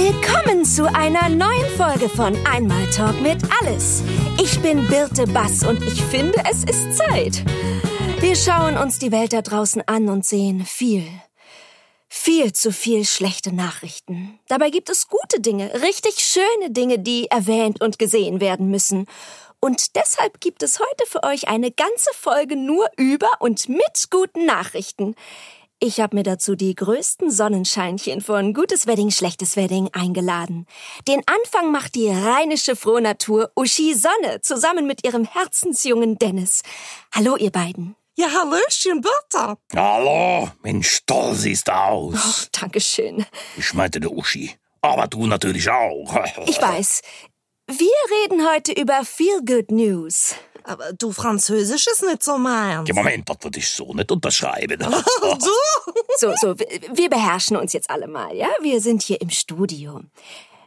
Willkommen zu einer neuen Folge von Einmal Talk mit Alles. Ich bin Birte Bass und ich finde, es ist Zeit. Wir schauen uns die Welt da draußen an und sehen viel, viel zu viel schlechte Nachrichten. Dabei gibt es gute Dinge, richtig schöne Dinge, die erwähnt und gesehen werden müssen. Und deshalb gibt es heute für euch eine ganze Folge nur über und mit guten Nachrichten. Ich habe mir dazu die größten Sonnenscheinchen von Gutes Wedding, Schlechtes Wedding eingeladen. Den Anfang macht die rheinische Frohnatur Uschi Sonne zusammen mit ihrem Herzensjungen Dennis. Hallo, ihr beiden. Ja, Hallöchen, Bertha. Hallo, Mensch, toll siehst du aus. Oh, Dankeschön. Ich meinte der Uschi. Aber du natürlich auch. Ich weiß. Wir reden heute über Feel Good News. Aber du, Französisch ist nicht so meins. Ja, Moment, das würde ich so nicht unterschreiben. Du? So, so, wir beherrschen uns jetzt alle mal, ja? Wir sind hier im Studio.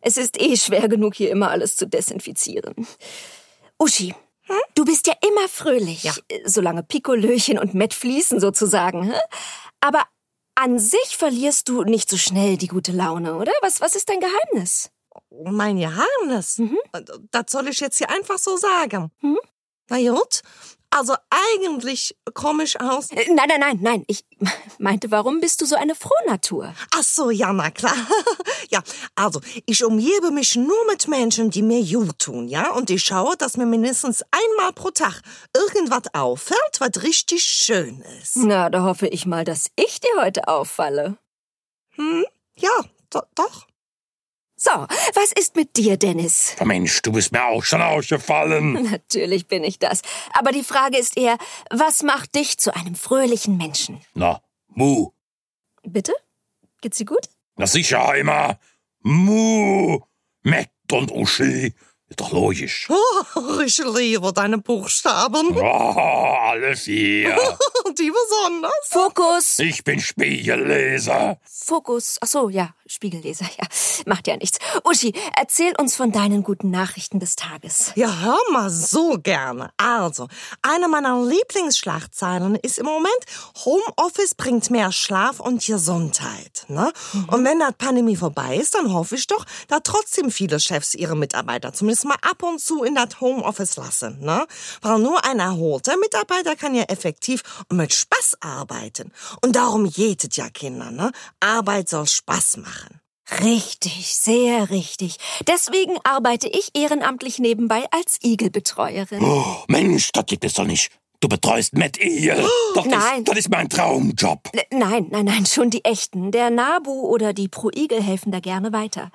Es ist eh schwer genug, hier immer alles zu desinfizieren. Uschi, du bist ja immer fröhlich, Ja. solange Pikolöchen und Met fließen sozusagen. hä? Aber an sich verlierst du nicht so schnell die gute Laune, oder? Was, was ist dein Geheimnis? Mein Geheimnis. Mhm. Das soll ich jetzt hier einfach so sagen. Mhm. Na gut. Also eigentlich komme ich aus. Äh, Nein, nein, nein, nein. Ich meinte, warum bist du so eine Frohnatur? Ach so, ja, na klar. ja, also ich umgebe mich nur mit Menschen, die mir gut tun, ja? Und ich schaue, dass mir mindestens einmal pro Tag irgendwas auffällt, was richtig schön ist. Na, da hoffe ich mal, dass ich dir heute auffalle. Hm? Ja, do doch. So, was ist mit dir, Dennis? Mensch, du bist mir auch schon ausgefallen. Natürlich bin ich das. Aber die Frage ist eher, was macht dich zu einem fröhlichen Menschen? Na, Mu. Bitte? Geht's dir gut? Na sicher immer. Mu. Met und Uschi. Ist doch logisch. Oh, ich liebe deine Buchstaben. Oh, alles hier. Die besonders. Fokus! Ich bin Spiegelleser. Fokus. Ach so, ja, Spiegelleser, ja. Macht ja nichts. Uschi, erzähl uns von deinen guten Nachrichten des Tages. Ja, hör mal so gerne. Also, eine meiner Lieblingsschlagzeilen ist im Moment, Homeoffice bringt mehr Schlaf und Gesundheit. Ne? Und wenn die Pandemie vorbei ist, dann hoffe ich doch, dass trotzdem viele Chefs ihre Mitarbeiter zumindest mal ab und zu in das Homeoffice lassen. Ne? Weil nur ein erholter Mitarbeiter kann ja effektiv und mit Spaß arbeiten. Und darum jetet ja Kinder. Ne? Arbeit soll Spaß machen. Richtig, sehr richtig. Deswegen arbeite ich ehrenamtlich nebenbei als Igelbetreuerin. Oh, Mensch, das gibt es doch nicht. Du betreust Matt Ehe. Doch, das, Nein. das ist mein Traumjob. Nein, nein, nein, schon die echten. Der Nabu oder die Pro Igel helfen da gerne weiter.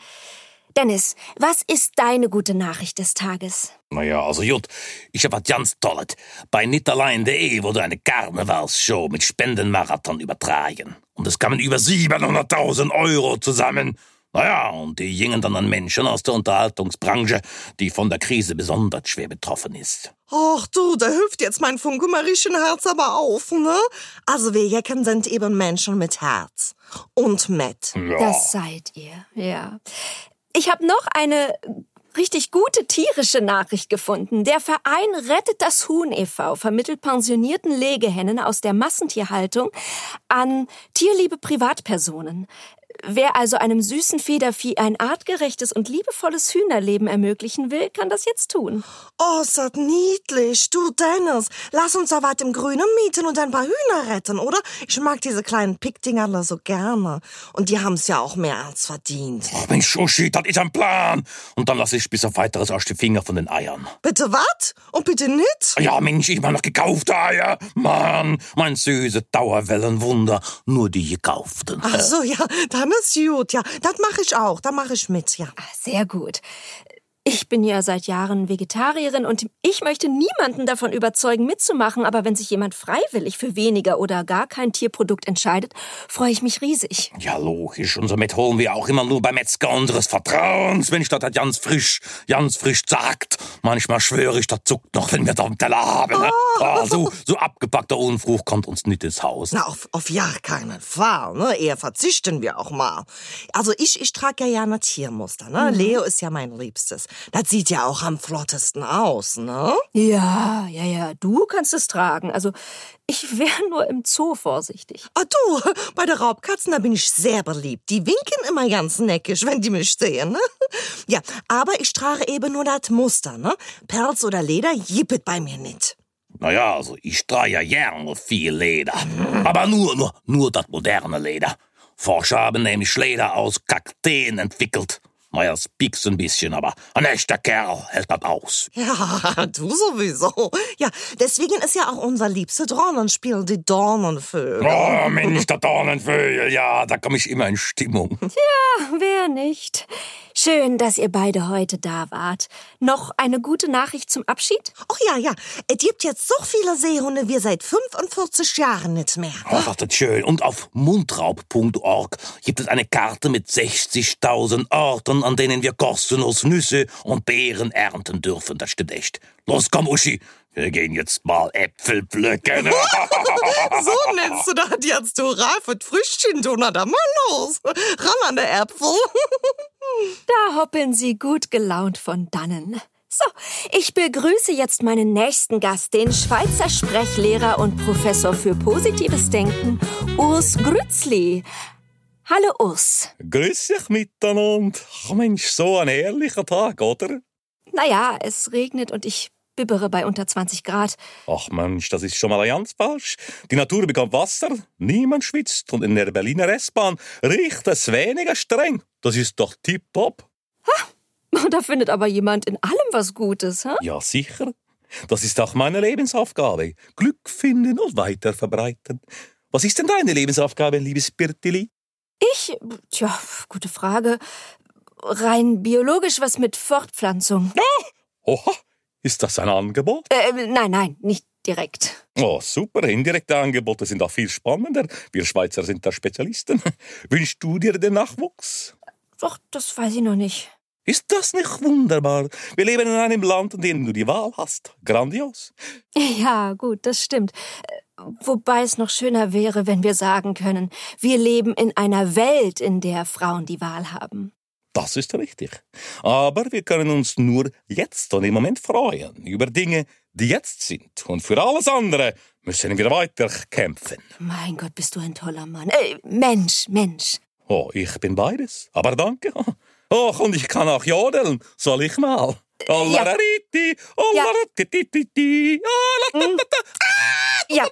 Dennis, was ist deine gute Nachricht des Tages? Naja, also gut, ich hab was ganz Tolles. Bei Nitterlein.de wurde eine Karnevalsshow mit Spendenmarathon übertragen. Und es kamen über 700.000 Euro zusammen. Naja, und die gingen dann an Menschen aus der Unterhaltungsbranche, die von der Krise besonders schwer betroffen ist. Ach du, da hilft jetzt mein funkemarischen Herz aber auf, ne? Also wir Jecken sind eben Menschen mit Herz. Und mit. Ja. Das seid ihr, ja. Ich habe noch eine richtig gute tierische Nachricht gefunden. Der Verein Rettet das Huhn e.V. vermittelt pensionierten Legehennen aus der Massentierhaltung an tierliebe Privatpersonen. Wer also einem süßen Federvieh ein artgerechtes und liebevolles Hühnerleben ermöglichen will, kann das jetzt tun. Oh, ist das niedlich. Du, Dennis, lass uns da was im Grünen mieten und ein paar Hühner retten, oder? Ich mag diese kleinen Pickdingerle so gerne. Und die haben's ja auch mehr als verdient. Ach Mensch, Uschi, das ist ein Plan. Und dann lass ich bis auf weiteres aus die Finger von den Eiern. Bitte wat? Und bitte nicht? Ja, Mensch, ich mach noch gekaufte Eier. Mann, mein süße Dauerwellenwunder. Nur die gekauften. Ach so, ja, dann ist gut. Ja, das mache ich auch. Da mache ich mit, ja. Ah, Sehr gut. Ich bin ja seit Jahren Vegetarierin und ich möchte niemanden davon überzeugen, mitzumachen, aber wenn sich jemand freiwillig für weniger oder gar kein Tierprodukt entscheidet, freue ich mich riesig. Ja, logisch. Und somit holen wir auch immer nur beim Metzger unseres Vertrauens, wenn ich das ganz frisch, ganz frisch sagt. Manchmal schwöre ich, das zuckt noch, wenn wir da am Teller haben. Ne? Ah, so, so abgepackter Unfrucht kommt uns nicht ins Haus. Na, auf, auf ja keinen Fall, ne? Eher verzichten wir auch mal. Also ich, ich trage ja gerne Tiermuster, ne? Leo ist ja mein Liebstes. Das sieht ja auch am flottesten aus, ne? Ja, ja, ja, du kannst es tragen. Also, ich wäre nur im Zoo vorsichtig. Ah, du, bei den Raubkatzen, da bin ich sehr beliebt. Die winken immer ganz neckisch, wenn die mich sehen, ne? Ja, aber ich trage eben nur das Muster, ne? Pelz oder Leder jippet bei mir nicht. Naja, also ich trage ja gerne viel Leder. Aber nur, nur, nur das moderne Leder. Forscher haben nämlich Leder aus Kakteen entwickelt. Es piekst ein bisschen, aber ein echter Kerl hält das aus. Ja, du sowieso. Ja, deswegen ist ja auch unser liebste Dornenspiel die Dornenvögel. Oh, Mensch, der Dornenvögel, ja, da komme ich immer in Stimmung. Wer nicht? Schön, dass ihr beide heute da wart. Noch eine gute Nachricht zum Abschied? Ach ja, ja, es gibt jetzt so viele Seehunde wie seit 45 Jahren nicht mehr. Oh, das ist schön. Und auf mundraub.org gibt es eine Karte mit 60.000 Orten, an denen wir kostenlos Nüsse und Beeren ernten dürfen. Das stimmt echt. Los, komm, Uschi. Wir gehen jetzt mal Äpfel pflücken. So nennst du das jetzt, du Ralf, Früchtchen, du, na dann mal los. Ran an der Äpfel. Da hoppeln sie gut gelaunt von dannen. So, ich begrüße jetzt meinen nächsten Gast, den Schweizer Sprechlehrer und Professor für positives Denken, Urs Grützli. Hallo Urs. Grüß dich miteinander. Ach Mensch, so ein ehrlicher Tag, oder? Naja, es regnet und ich bibbere bei unter 20 Grad. Ach Mensch, das ist schon mal ganz falsch. Die Natur bekommt Wasser, niemand schwitzt und in der Berliner S-Bahn riecht es weniger streng. Das ist doch tipptopp. Da findet aber jemand in allem was Gutes, hä? Ja, sicher. Das ist auch meine Lebensaufgabe. Glück finden und weiterverbreiten. Was ist denn deine Lebensaufgabe, liebes Birtili? Ich, tja, gute Frage. Rein biologisch was mit Fortpflanzung. Oha, ist das ein Angebot? Äh, nein, nein, nicht direkt. Oh, super. Indirekte Angebote sind auch viel spannender. Wir Schweizer sind da Spezialisten. Wünschst du dir den Nachwuchs? Doch, das weiß ich noch nicht. Ist das nicht wunderbar? Wir leben in einem Land, in dem du die Wahl hast. Grandios. Ja, gut, das stimmt. Äh, Wobei es noch schöner wäre, wenn wir sagen können, wir leben in einer Welt, in der Frauen die Wahl haben. Das ist richtig. Aber wir können uns nur jetzt und im Moment freuen über Dinge, die jetzt sind. Und für alles andere müssen wir weiter kämpfen. Mein Gott, bist du ein toller Mann. Äh, Mensch, Mensch. Oh, ich bin beides. Aber danke. Oh, und ich kann auch jodeln. Soll ich mal? Ollaratititi, Ja,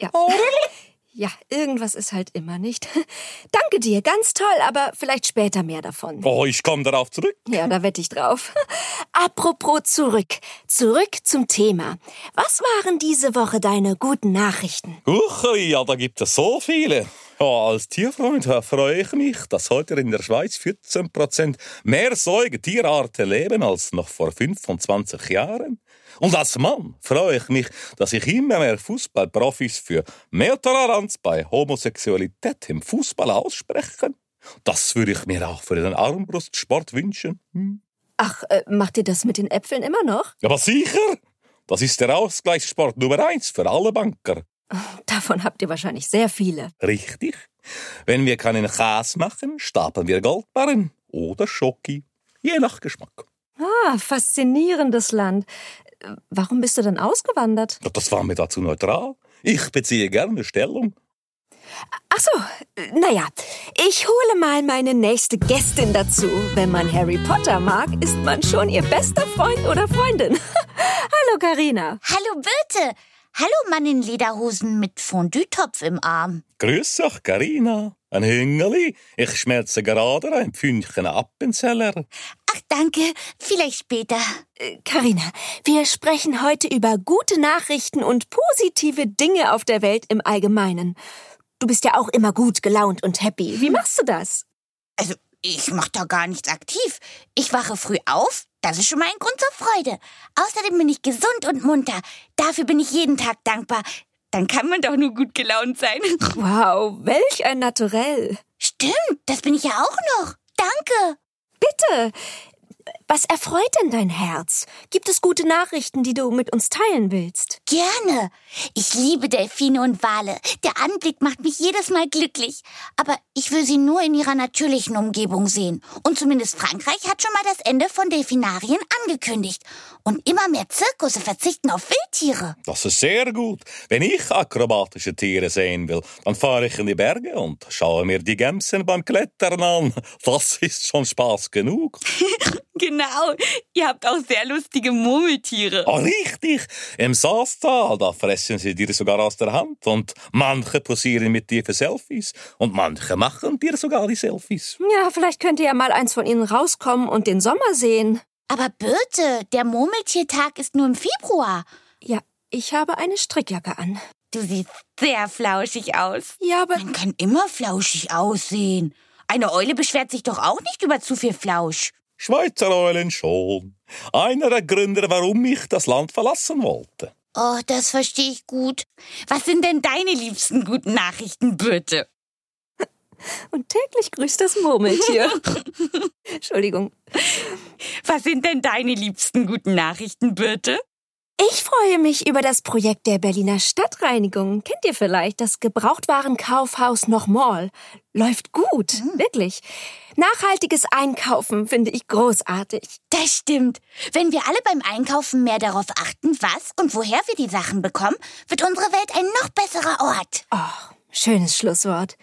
ja. Ja, irgendwas ist halt immer nicht. Danke dir, ganz toll, aber vielleicht später mehr davon. Oh, ich komme darauf zurück. Ja, da wette ich drauf. Apropos zurück. Zurück zum Thema. Was waren diese Woche deine guten Nachrichten? Uch, ja, da gibt es so viele. Ja, als Tierfreund freue ich mich, dass heute in der Schweiz 14% mehr Säugetierarten leben als noch vor 25 Jahren. Und als Mann freue ich mich, dass sich immer mehr Fußballprofis für mehr Toleranz bei Homosexualität im Fußball aussprechen. Das würde ich mir auch für den Armbrustsport wünschen. Hm. Ach, äh, macht ihr das mit den Äpfeln immer noch? Aber sicher! Das ist der Ausgleichssport Nummer eins für alle Banker. Davon habt ihr wahrscheinlich sehr viele. Richtig. Wenn wir keinen Käse machen, stapeln wir Goldbarren oder Schoki. Je nach Geschmack. Ah, faszinierendes Land. Warum bist du denn ausgewandert? Das war mir dazu neutral. Ich beziehe gerne Stellung. Ach so, naja, ich hole mal meine nächste Gästin dazu. Wenn man Harry Potter mag, ist man schon ihr bester Freund oder Freundin. Hallo, Karina. Hallo Birte. Hallo Mann in Lederhosen mit Fondue-Topf im Arm. Grüß dich, Carina. Ein Hüngeli. Ich schmelze gerade ein Pfünchen Appenzeller. Ach danke, vielleicht später. Karina, wir sprechen heute über gute Nachrichten und positive Dinge auf der Welt im Allgemeinen. Du bist ja auch immer gut gelaunt und happy. Wie machst du das? Also, ich mach da gar nichts aktiv. Ich wache früh auf, das ist schon mal ein Grund zur Freude. Außerdem bin ich gesund und munter. Dafür bin ich jeden Tag dankbar. Dann kann man doch nur gut gelaunt sein. Wow, welch ein Naturell. Stimmt, das bin ich ja auch noch. Danke. Bitte. Was erfreut denn dein Herz? Gibt es gute Nachrichten, die du mit uns teilen willst? Gerne. Ich liebe Delfine und Wale. Der Anblick macht mich jedes Mal glücklich. Aber ich will sie nur in ihrer natürlichen Umgebung sehen. Und zumindest Frankreich hat schon mal das Ende von Delfinarien angekündigt. Und immer mehr Zirkusse verzichten auf Wildtiere. Das ist sehr gut. Wenn ich akrobatische Tiere sehen will, dann fahre ich in die Berge und schaue mir die Gämsen beim Klettern an. Das ist schon Spaß genug. Genau. Ihr habt auch sehr lustige Murmeltiere. Oh, richtig. Im Saastal, da fressen sie dir sogar aus der Hand. Und manche posieren mit dir für Selfies. Und manche machen dir sogar die Selfies. Ja, vielleicht könnt ihr ja mal eins von ihnen rauskommen und den Sommer sehen. Aber Birte, der Murmeltiertag ist nur im Februar. Ja, ich habe eine Strickjacke an. Du siehst sehr flauschig aus. Ja, aber Man kann immer flauschig aussehen. Eine Eule beschwert sich doch auch nicht über zu viel Flausch. Schweizer Eulen schon. Einer der Gründe, warum ich das Land verlassen wollte. Oh, das verstehe ich gut. Was sind denn deine liebsten guten Nachrichten, Birte? und täglich grüßt das Murmeltier. Entschuldigung. Was sind denn deine liebsten guten Nachrichten, Birte? Ich freue mich über das Projekt der Berliner Stadtreinigung. Kennt ihr vielleicht das Gebrauchtwarenkaufhaus noch Mall? Läuft gut, wirklich. Nachhaltiges Einkaufen finde ich großartig. Das stimmt. Wenn wir alle beim Einkaufen mehr darauf achten, was und woher wir die Sachen bekommen, wird unsere Welt ein noch besserer Ort. Oh, schönes Schlusswort.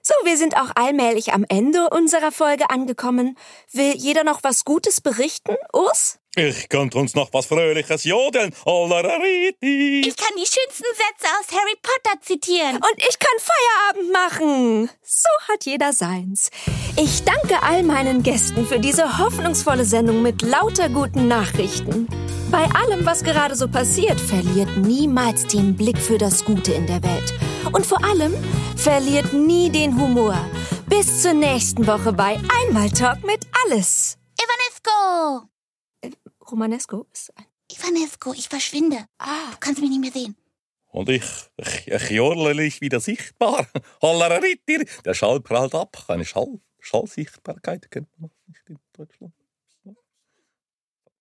So, wir sind auch allmählich am Ende unserer Folge angekommen. Will jeder noch was Gutes berichten, Urs? Ich könnte uns noch was Fröhliches jodeln. Ich kann die schönsten Sätze aus Harry Potter zitieren. Und ich kann Feierabend machen. So hat jeder seins. Ich danke all meinen Gästen für diese hoffnungsvolle Sendung mit lauter guten Nachrichten. Bei allem, was gerade so passiert, verliert niemals den Blick für das Gute in der Welt. Und vor allem verliert nie den Humor. Bis zur nächsten Woche bei Einmal Talk mit Alles. Ivanesco! Romanesco ist ein. Ivanesco, ich verschwinde. Ah, Du kannst mich nicht mehr sehen. Und ich, ich, ich jodle ich wieder sichtbar. Ollarariti. Der Schall prallt ab. Eine Schall, Schallsichtbarkeit kennt man noch nicht in Deutschland.